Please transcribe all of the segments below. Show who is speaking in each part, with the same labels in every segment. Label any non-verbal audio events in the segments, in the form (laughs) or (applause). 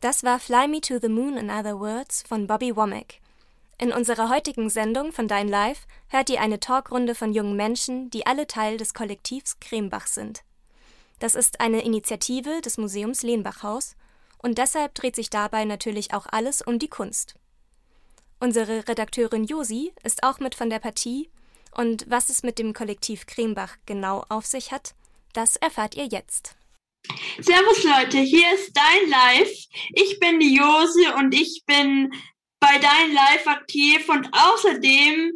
Speaker 1: Das war Fly Me to the Moon in Other Words von Bobby Womack. In unserer heutigen Sendung von Dein Live hört ihr eine Talkrunde von jungen Menschen, die alle Teil des Kollektivs Krembach sind. Das ist eine Initiative des Museums Lehnbachhaus und deshalb dreht sich dabei natürlich auch alles um die Kunst. Unsere Redakteurin Josi ist auch mit von der Partie und was es mit dem Kollektiv Krembach genau auf sich hat, das erfahrt ihr jetzt.
Speaker 2: Servus Leute, hier ist Dein Live. Ich bin die Josi und ich bin bei Dein Live aktiv und außerdem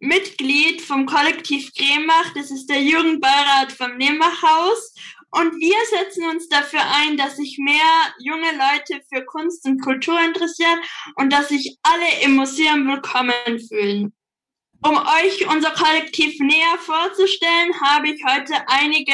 Speaker 2: Mitglied vom Kollektiv Kremach. Das ist der Jugendbeirat vom Nehmachhaus. Und wir setzen uns dafür ein, dass sich mehr junge Leute für Kunst und Kultur interessieren und dass sich alle im Museum willkommen fühlen. Um euch unser Kollektiv näher vorzustellen, habe ich heute einige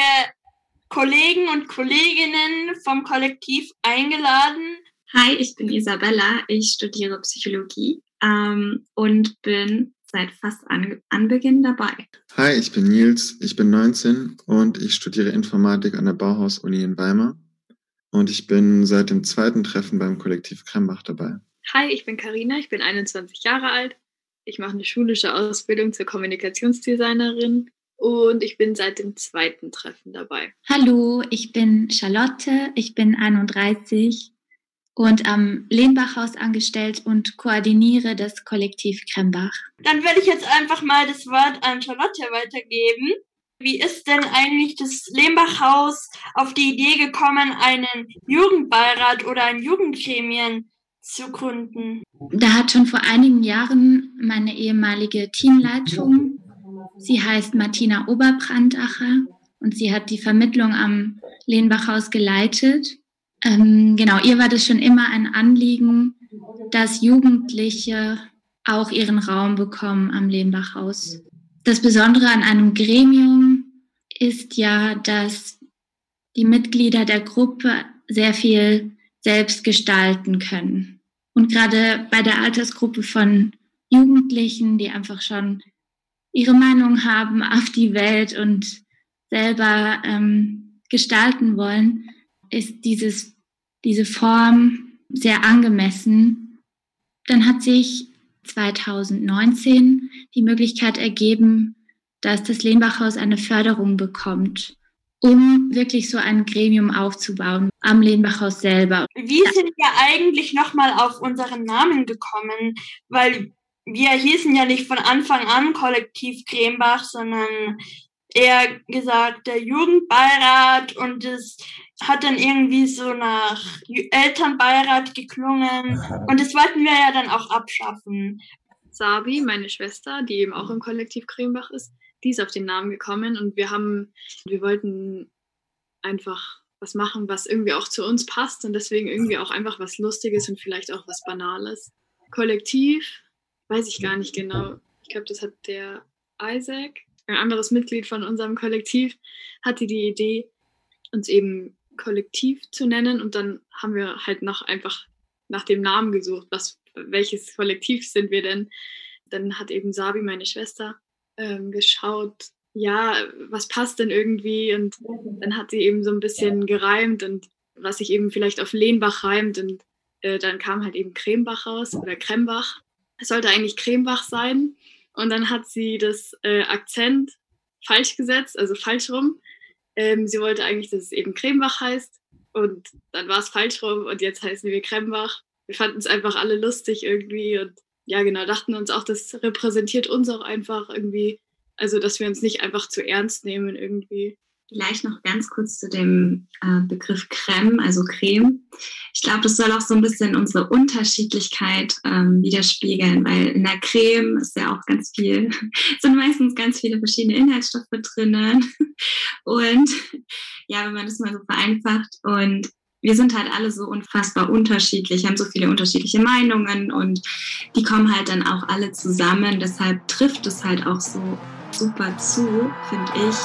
Speaker 2: Kollegen und Kolleginnen vom Kollektiv eingeladen.
Speaker 3: Hi, ich bin Isabella. Ich studiere Psychologie ähm, und bin seit fast an, Anbeginn dabei.
Speaker 4: Hi, ich bin Nils. Ich bin 19 und ich studiere Informatik an der Bauhaus-Uni in Weimar. Und ich bin seit dem zweiten Treffen beim Kollektiv Krembach dabei.
Speaker 5: Hi, ich bin Karina. Ich bin 21 Jahre alt. Ich mache eine schulische Ausbildung zur Kommunikationsdesignerin und ich bin seit dem zweiten Treffen dabei.
Speaker 6: Hallo, ich bin Charlotte, ich bin 31 und am Lehnbachhaus angestellt und koordiniere das Kollektiv Krembach.
Speaker 2: Dann werde ich jetzt einfach mal das Wort an Charlotte weitergeben. Wie ist denn eigentlich das Lehmbachhaus auf die Idee gekommen, einen Jugendbeirat oder ein Jugendgremien zu gründen?
Speaker 6: Da hat schon vor einigen Jahren meine ehemalige Teamleitung Sie heißt Martina Oberbrandacher und sie hat die Vermittlung am Lehnbachhaus geleitet. Ähm, genau, ihr war das schon immer ein Anliegen, dass Jugendliche auch ihren Raum bekommen am Lehnbachhaus. Das Besondere an einem Gremium ist ja, dass die Mitglieder der Gruppe sehr viel selbst gestalten können. Und gerade bei der Altersgruppe von Jugendlichen, die einfach schon ihre Meinung haben auf die Welt und selber ähm, gestalten wollen, ist dieses, diese Form sehr angemessen. Dann hat sich 2019 die Möglichkeit ergeben, dass das Lehnbachhaus eine Förderung bekommt, um wirklich so ein Gremium aufzubauen am Lehnbachhaus selber.
Speaker 2: Wie sind wir eigentlich nochmal auf unseren Namen gekommen? Weil wir hießen ja nicht von Anfang an Kollektiv Krembach, sondern eher gesagt der Jugendbeirat. Und es hat dann irgendwie so nach Elternbeirat geklungen. Und das wollten wir ja dann auch abschaffen.
Speaker 5: Sabi, meine Schwester, die eben auch im Kollektiv Krembach ist, die ist auf den Namen gekommen. Und wir haben, wir wollten einfach was machen, was irgendwie auch zu uns passt. Und deswegen irgendwie auch einfach was Lustiges und vielleicht auch was Banales. Kollektiv weiß ich gar nicht genau. Ich glaube, das hat der Isaac, ein anderes Mitglied von unserem Kollektiv, hatte die Idee, uns eben Kollektiv zu nennen und dann haben wir halt noch einfach nach dem Namen gesucht, was, welches Kollektiv sind wir denn? Dann hat eben Sabi, meine Schwester, ähm, geschaut, ja, was passt denn irgendwie? Und dann hat sie eben so ein bisschen gereimt und was sich eben vielleicht auf Lehnbach reimt und äh, dann kam halt eben Cremebach raus oder Krembach es sollte eigentlich Cremebach sein. Und dann hat sie das äh, Akzent falsch gesetzt, also falsch rum. Ähm, sie wollte eigentlich, dass es eben Cremebach heißt. Und dann war es falsch rum und jetzt heißen wir Krembach. Wir fanden es einfach alle lustig irgendwie und ja, genau, dachten uns auch, das repräsentiert uns auch einfach irgendwie. Also, dass wir uns nicht einfach zu ernst nehmen irgendwie.
Speaker 3: Vielleicht noch ganz kurz zu dem äh, Begriff Creme, also Creme. Ich glaube, das soll auch so ein bisschen unsere Unterschiedlichkeit ähm, widerspiegeln, weil in der Creme ist ja auch ganz viel, (laughs) sind meistens ganz viele verschiedene Inhaltsstoffe drinnen. (laughs) Und ja, wenn man das mal so vereinfacht und wir sind halt alle so unfassbar unterschiedlich, haben so viele unterschiedliche Meinungen und die kommen halt dann auch alle zusammen. Deshalb trifft es halt auch so super zu, finde ich.